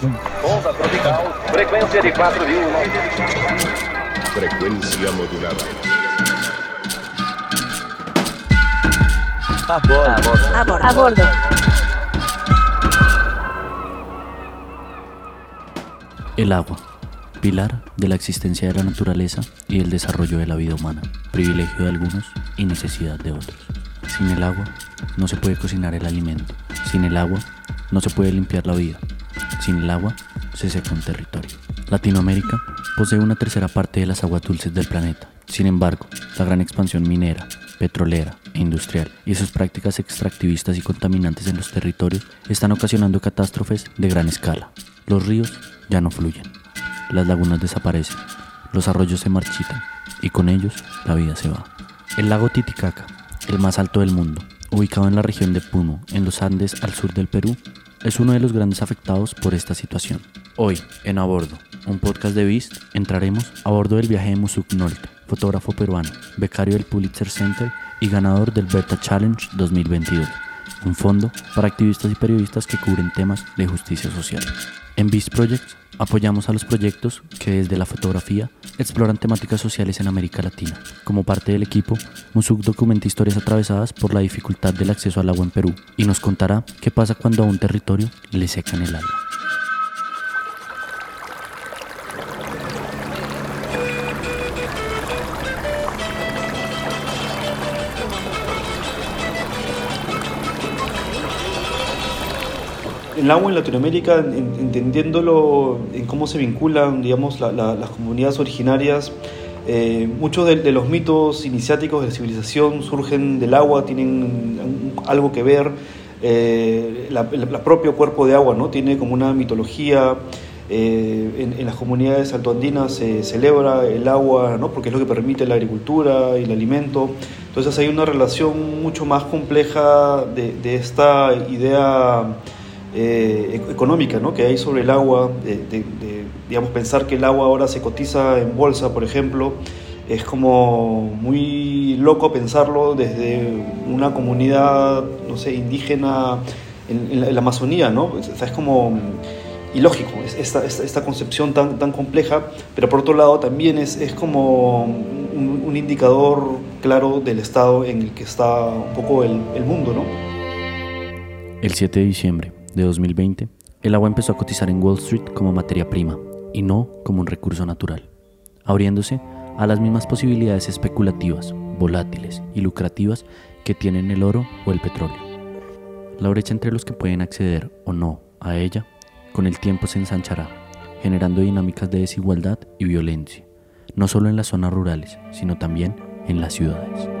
Onda tropical, frecuencia de 4000. Frecuencia modulada. A bordo. A bordo. A bordo. El agua, pilar de la existencia de la naturaleza y el desarrollo de la vida humana, privilegio de algunos y necesidad de otros. Sin el agua no se puede cocinar el alimento, sin el agua no se puede limpiar la vida, sin el agua se seca un territorio. Latinoamérica posee una tercera parte de las aguas dulces del planeta. Sin embargo, la gran expansión minera, petrolera e industrial y sus prácticas extractivistas y contaminantes en los territorios están ocasionando catástrofes de gran escala. Los ríos ya no fluyen, las lagunas desaparecen, los arroyos se marchitan y con ellos la vida se va. El lago Titicaca, el más alto del mundo, ubicado en la región de Puno, en los Andes al sur del Perú, es uno de los grandes afectados por esta situación. Hoy, en A Bordo, un podcast de Beast, entraremos a bordo del viaje de Musuk Nolte, fotógrafo peruano, becario del Pulitzer Center y ganador del Berta Challenge 2022, un fondo para activistas y periodistas que cubren temas de justicia social. En Beast Projects apoyamos a los proyectos que desde la fotografía exploran temáticas sociales en América Latina. Como parte del equipo, Musuk documenta historias atravesadas por la dificultad del acceso al agua en Perú y nos contará qué pasa cuando a un territorio le secan el agua. El agua en Latinoamérica, en- entendiéndolo en cómo se vinculan, digamos, la- la- las comunidades originarias, eh, muchos de, los mitos iniciáticos de la civilización surgen del agua, tienen algo que ver. eh, la, la propio cuerpo de agua, ¿no? Tiene como una mitología. eh, en, en las comunidades altoandinas se celebra el agua, ¿no? Porque es lo que permite la agricultura y el alimento. Entonces hay una relación mucho más compleja de esta idea eh, ec- económica ¿no? que hay sobre el agua, de, de- digamos, pensar que el agua ahora se cotiza en bolsa, por ejemplo, es como muy loco pensarlo desde una comunidad, no sé, indígena en, la, en Amazonía, ¿no? O sea, es como ilógico es- esta, esta, concepción tan, tan compleja, pero por otro lado también es, es como un, indicador claro del estado en el que está un poco el, el mundo, ¿no? El 7 de diciembre de 2020, el agua empezó a cotizar en Wall Street como materia prima y no como un recurso natural, abriéndose a las mismas posibilidades especulativas, volátiles y lucrativas que tienen el oro o el petróleo. La brecha entre los que pueden acceder o no a ella con el tiempo se ensanchará, generando dinámicas de desigualdad y violencia, no solo en las zonas rurales, sino también en las ciudades.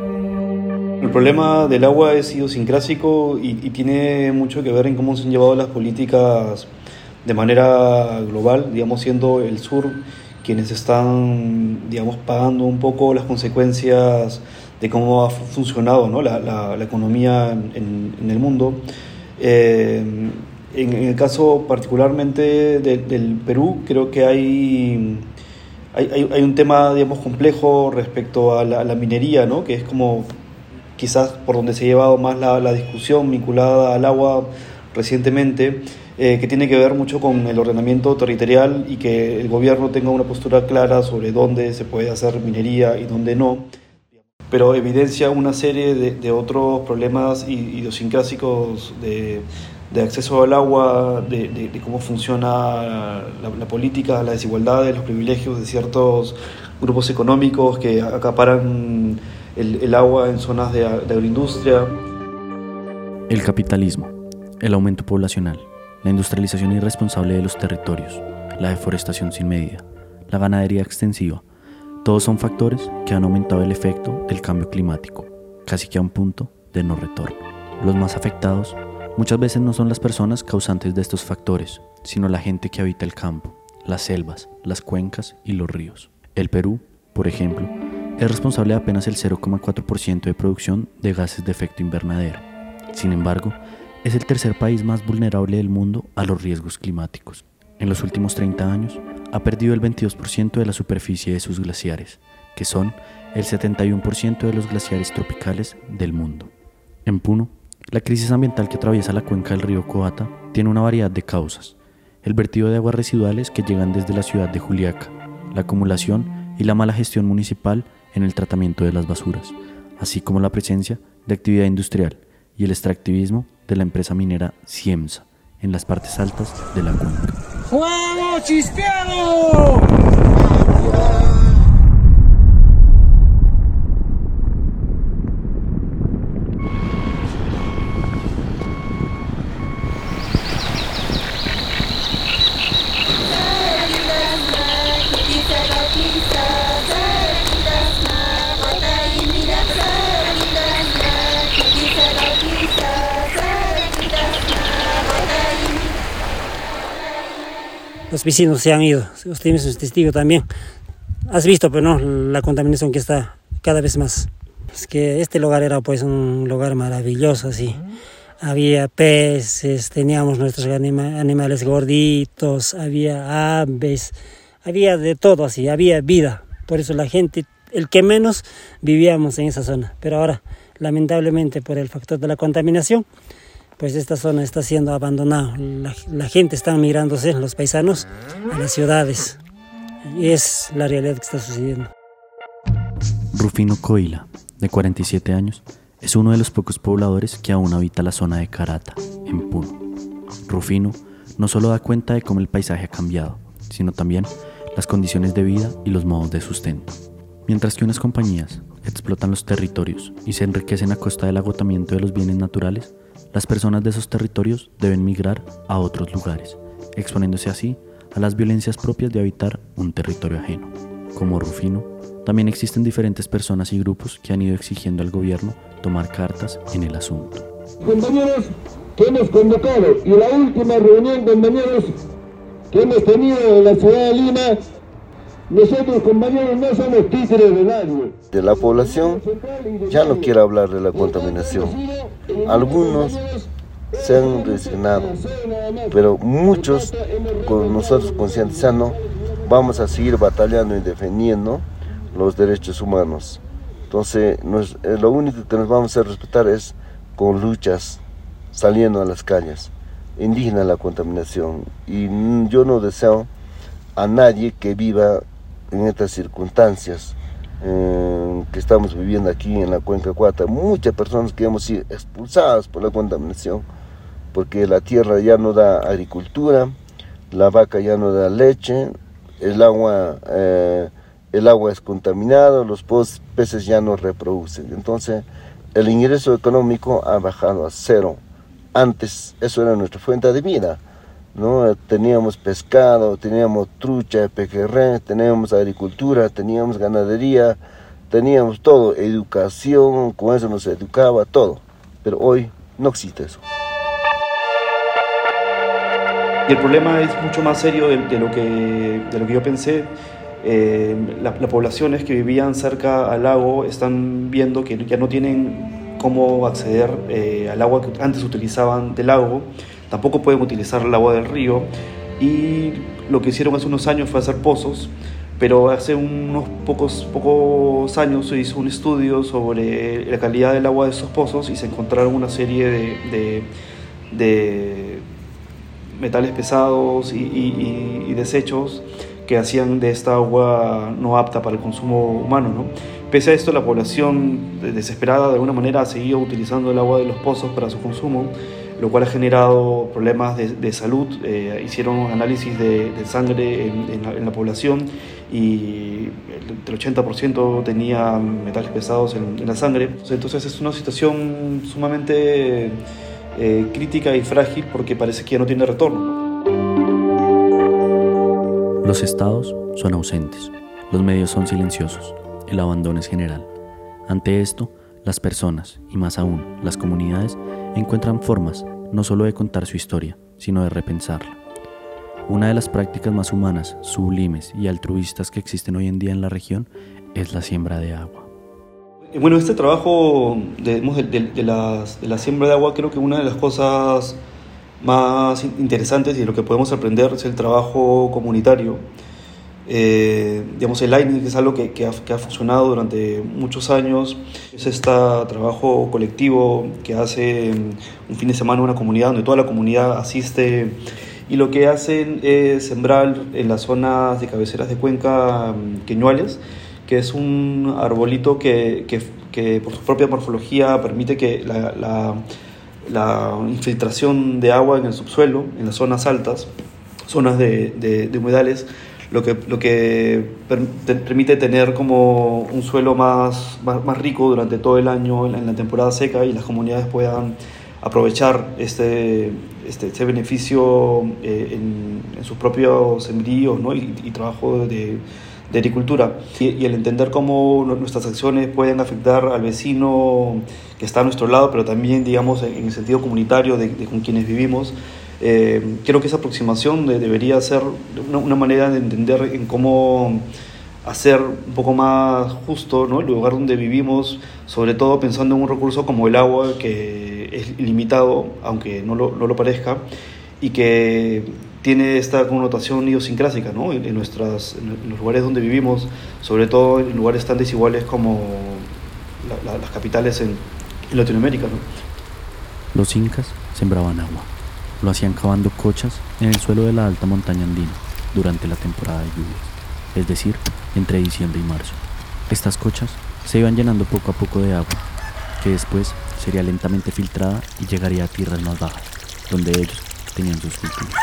El problema del agua es idiosincrásico y, y tiene mucho que ver en cómo se han llevado las políticas de manera global, digamos, siendo el sur quienes están, digamos, pagando un poco las consecuencias de cómo ha fu- funcionado ¿no? la, la- la economía en, en el mundo. Eh, en, en el caso particularmente de- del Perú, creo que hay, hay- hay un tema, digamos, complejo respecto a la, a la minería, ¿no? que es como quizás por donde se ha llevado más la, la discusión vinculada al agua recientemente, eh, que tiene que ver mucho con el ordenamiento territorial y que el gobierno tenga una postura clara sobre dónde se puede hacer minería y dónde no, pero evidencia una serie de, de otros problemas idiosincrásicos de, de acceso al agua, de, de- de cómo funciona la, la política, la desigualdad, los privilegios de ciertos grupos económicos que acaparan el, agua en zonas de, de agroindustria. El capitalismo, el aumento poblacional, la industrialización irresponsable de los territorios, la deforestación sin medida, la ganadería extensiva, todos son factores que han aumentado el efecto del cambio climático, casi que a un punto de no retorno. Los más afectados muchas veces no son las personas causantes de estos factores, sino la gente que habita el campo, las selvas, las cuencas y los ríos. El Perú, por ejemplo, es responsable de apenas el 0,4% de producción de gases de efecto invernadero. Sin embargo, es el tercer país más vulnerable del mundo a los riesgos climáticos. En los últimos 30 años, ha perdido el 22% de la superficie de sus glaciares, que son el 71% de los glaciares tropicales del mundo. En Puno, la crisis ambiental que atraviesa la cuenca del río Coata tiene una variedad de causas. el vertido de aguas residuales que llegan desde la ciudad de Juliaca, la acumulación y la mala gestión municipal en el tratamiento de las basuras, así como la presencia de actividad industrial y el extractivismo de la empresa minera Ciemsa en las partes altas de la cuenca. Los vecinos se han ido, usted mismo es testigo también. Has visto, pero no, la contaminación que está cada vez más. Es que este lugar era pues un lugar maravilloso, así. Había peces, teníamos nuestros animales gorditos, había aves, había de todo así, había vida. Por eso la gente, el que menos vivíamos en esa zona. Pero ahora, lamentablemente, por el factor de la contaminación, pues esta zona está siendo abandonada. La, gente está migrándose, los paisanos, a las ciudades. Y es la realidad que está sucediendo. Rufino Coila, de 47 años, es uno de los pocos pobladores que aún habita la zona de Carata, en Puno. Rufino no solo da cuenta de cómo el paisaje ha cambiado, sino también las condiciones de vida y los modos de sustento. Mientras que unas compañías explotan los territorios y se enriquecen a costa del agotamiento de los bienes naturales, las personas de esos territorios deben migrar a otros lugares, exponiéndose así a las violencias propias de habitar un territorio ajeno. Como Rufino, también existen diferentes personas y grupos que han ido exigiendo al gobierno tomar cartas en el asunto. Compañeros que hemos convocado y la última reunión, compañeros, que hemos tenido en la ciudad de Lima, nosotros, compañeros, no somos títeres de nadie. De la población ya no quiere hablar de la contaminación. Algunos se han resignado, pero muchos, con nosotros concientizando, vamos a seguir batallando y defendiendo los derechos humanos. Entonces, eh, lo único que nos vamos a respetar es con luchas, saliendo a las calles, indígena la contaminación. Y yo no deseo a nadie que viva en estas circunstancias eh, que estamos viviendo aquí en la cuenca Cuata, muchas personas que hemos sido expulsadas por la contaminación, porque la tierra ya no da agricultura, la vaca ya no da leche, el agua, eh, el agua es contaminado, los peces ya no reproducen. Entonces, el ingreso económico ha bajado a cero. Antes eso era nuestra fuente de vida ¿no? Teníamos pescado, teníamos trucha, pejerrén, teníamos agricultura, teníamos ganadería, teníamos todo, educación, con eso nos educaba, todo. Pero hoy no existe eso. Y el problema es mucho más serio de, lo, que, de lo que yo pensé. Eh, las poblaciones que vivían cerca al lago están viendo que ya no tienen cómo acceder eh, al agua que antes utilizaban del lago tampoco pueden utilizar el agua del río y lo que hicieron hace unos años fue hacer pozos, pero hace unos pocos, años se hizo un estudio sobre la calidad del agua de esos pozos y se encontraron una serie de, de, metales pesados y, y, desechos que hacían de esta agua no apta para el consumo humano. ¿no? Pese a esto, la población desesperada de alguna manera ha seguido utilizando el agua de los pozos para su consumo lo cual ha generado problemas de, salud. Eh, hicieron análisis de, sangre en, la, población y el, 80% tenía metales pesados en, la sangre. Entonces es una situación sumamente eh, crítica y frágil porque parece que ya no tiene retorno. Los estados son ausentes, los medios son silenciosos, el abandono es general. Ante esto, las personas, y más aún las comunidades, encuentran formas no solo de contar su historia, sino de repensarla. Una de las prácticas más humanas, sublimes y altruistas que existen hoy en día en la región es la siembra de agua. Eh, bueno, este trabajo de, de, la siembra de agua creo que una de las cosas más interesantes y de lo que podemos aprender es el trabajo comunitario. Eh, digamos, el Lightning es algo que, que, ha, que, ha, funcionado durante muchos años. Es este trabajo colectivo que hace mm, un fin de semana una comunidad donde toda la comunidad asiste y lo que hacen es sembrar en las zonas de cabeceras de cuenca mm, queñuales, que es un arbolito que, que, por su propia morfología permite que la, la, la, infiltración de agua en el subsuelo, en las zonas altas, zonas de, de, de humedales, lo que, lo que permite tener como un suelo más, más, rico durante todo el año en la, temporada seca y las comunidades puedan aprovechar este, este, este beneficio eh, en, sus propios sembríos ¿no? y, y, trabajo de, de agricultura. Y, el entender cómo nuestras acciones pueden afectar al vecino que está a nuestro lado, pero también, digamos, en, el sentido comunitario de, de con quienes vivimos, eh, creo que esa aproximación debería ser una, manera de entender en cómo hacer un poco más justo ¿no? el lugar donde vivimos, sobre todo pensando en un recurso como el agua, que es limitado, aunque no lo, no lo parezca, y que tiene esta connotación idiosincrásica ¿no? en, nuestras, en los lugares donde vivimos, sobre todo en lugares tan desiguales como las capitales en, en Latinoamérica. ¿no? Los incas sembraban agua lo hacían cavando cochas en el suelo de la alta montaña andina durante la temporada de lluvias, es decir, entre diciembre y marzo. Estas cochas se iban llenando poco a poco de agua, que después sería lentamente filtrada y llegaría a tierras más bajas, donde ellos tenían sus cultivos.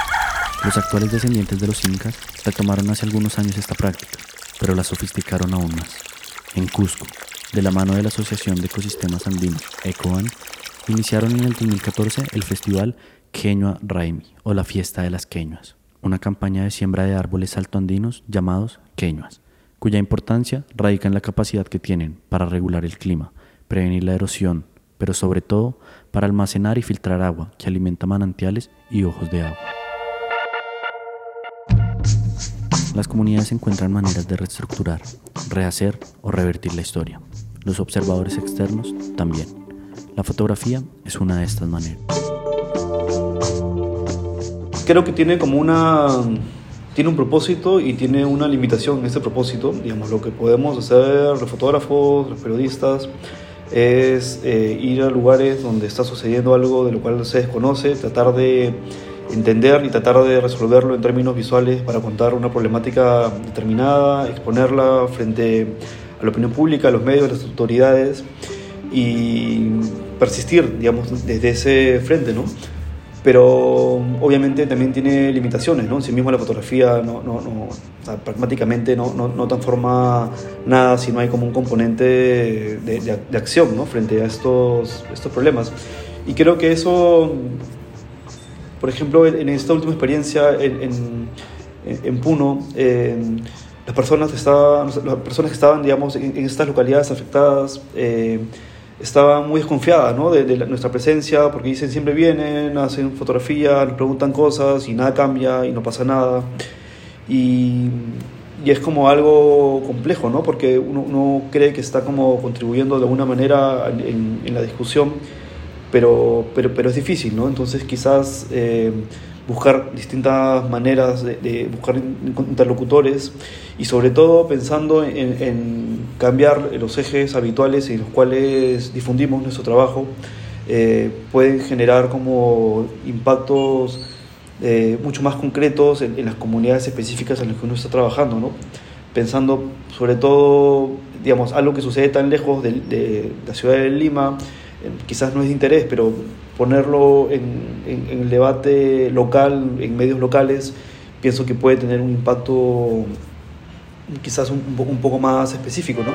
Los actuales descendientes de los incas retomaron hace algunos años esta práctica, pero la sofisticaron aún más. En Cusco, de la mano de la Asociación de Ecosistemas Andinos, ECOAN, iniciaron en el 2014 el festival Queñua Raimi o la fiesta de las queñuas, una campaña de siembra de árboles altoandinos llamados queñuas, cuya importancia radica en la capacidad que tienen para regular el clima, prevenir la erosión, pero sobre todo para almacenar y filtrar agua que alimenta manantiales y ojos de agua. Las comunidades encuentran maneras de reestructurar, rehacer o revertir la historia. Los observadores externos también. La fotografía es una de estas maneras creo que tiene como una tiene un propósito y tiene una limitación en ese propósito. Digamos, lo que podemos hacer los fotógrafos, los periodistas, es eh, ir a lugares donde está sucediendo algo de lo cual se desconoce, tratar de entender y tratar de resolverlo en términos visuales para contar una problemática determinada, exponerla frente a la opinión pública, a los medios, a las autoridades y persistir, digamos, desde ese frente, ¿no? Pero obviamente también tiene limitaciones, ¿no? En sí mismo la fotografía no, no, no pragmáticamente no, no, transforma nada si no hay como un componente de, de, acción, ¿no? Frente a estos, estos problemas. Y creo que eso, por ejemplo, en esta última experiencia en, en, en Puno, las, personas estaban, las personas que estaban, digamos, en, estas localidades afectadas, eh, estaba muy desconfiada ¿no? de, nuestra presencia porque dicen siempre vienen, hacen fotografías, nos preguntan cosas y nada cambia y no pasa nada. Y, y es como algo complejo, ¿no? porque uno, uno, cree que está como contribuyendo de alguna manera en, en la discusión, pero, pero, pero, es difícil, ¿no? entonces quizás... Eh, buscar distintas maneras de, buscar interlocutores y sobre todo pensando en, cambiar los ejes habituales en los cuales difundimos nuestro trabajo, eh, pueden generar como impactos eh, mucho más concretos en, las comunidades específicas en las que uno está trabajando, ¿no? pensando sobre todo, digamos, algo que sucede tan lejos de, de la ciudad de Lima, eh, quizás no es de interés, pero ponerlo en, en, el debate local, en medios locales, pienso que puede tener un impacto quizás un, un poco más específico. ¿no?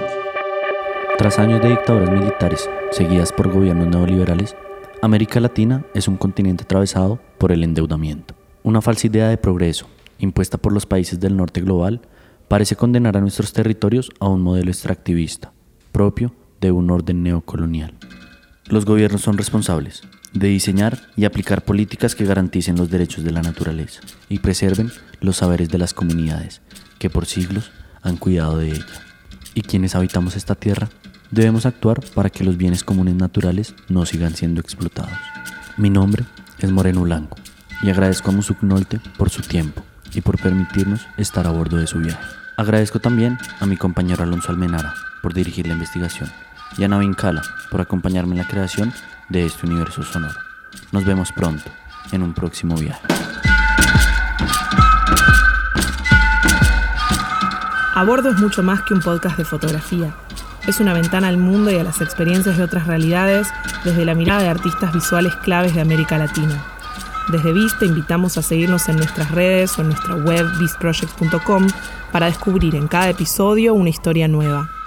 Tras años de dictaduras militares seguidas por gobiernos neoliberales, América Latina es un continente atravesado por el endeudamiento. Una falsa idea de progreso, impuesta por los países del norte global, parece condenar a nuestros territorios a un modelo extractivista, propio de un orden neocolonial. Los gobiernos son responsables de diseñar y aplicar políticas que garanticen los derechos de la naturaleza y preserven los saberes de las comunidades que por siglos han cuidado de ella. Y quienes habitamos esta tierra debemos actuar para que los bienes comunes naturales no sigan siendo explotados. Mi nombre es Moreno Blanco y agradezco a Musuk Nolte por su tiempo y por permitirnos estar a bordo de su viaje. Agradezco también a mi compañero Alonso Almenara por dirigir la investigación y Ana Vincala por acompañarme en la creación de este universo sonoro. Nos vemos pronto en un próximo viaje. A bordo es mucho más que un podcast de fotografía. Es una ventana al mundo y a las experiencias de otras realidades desde la mirada de artistas visuales claves de América Latina. Desde Viz te invitamos a seguirnos en nuestras redes o en nuestra web bizproject.com para descubrir en cada episodio una historia nueva.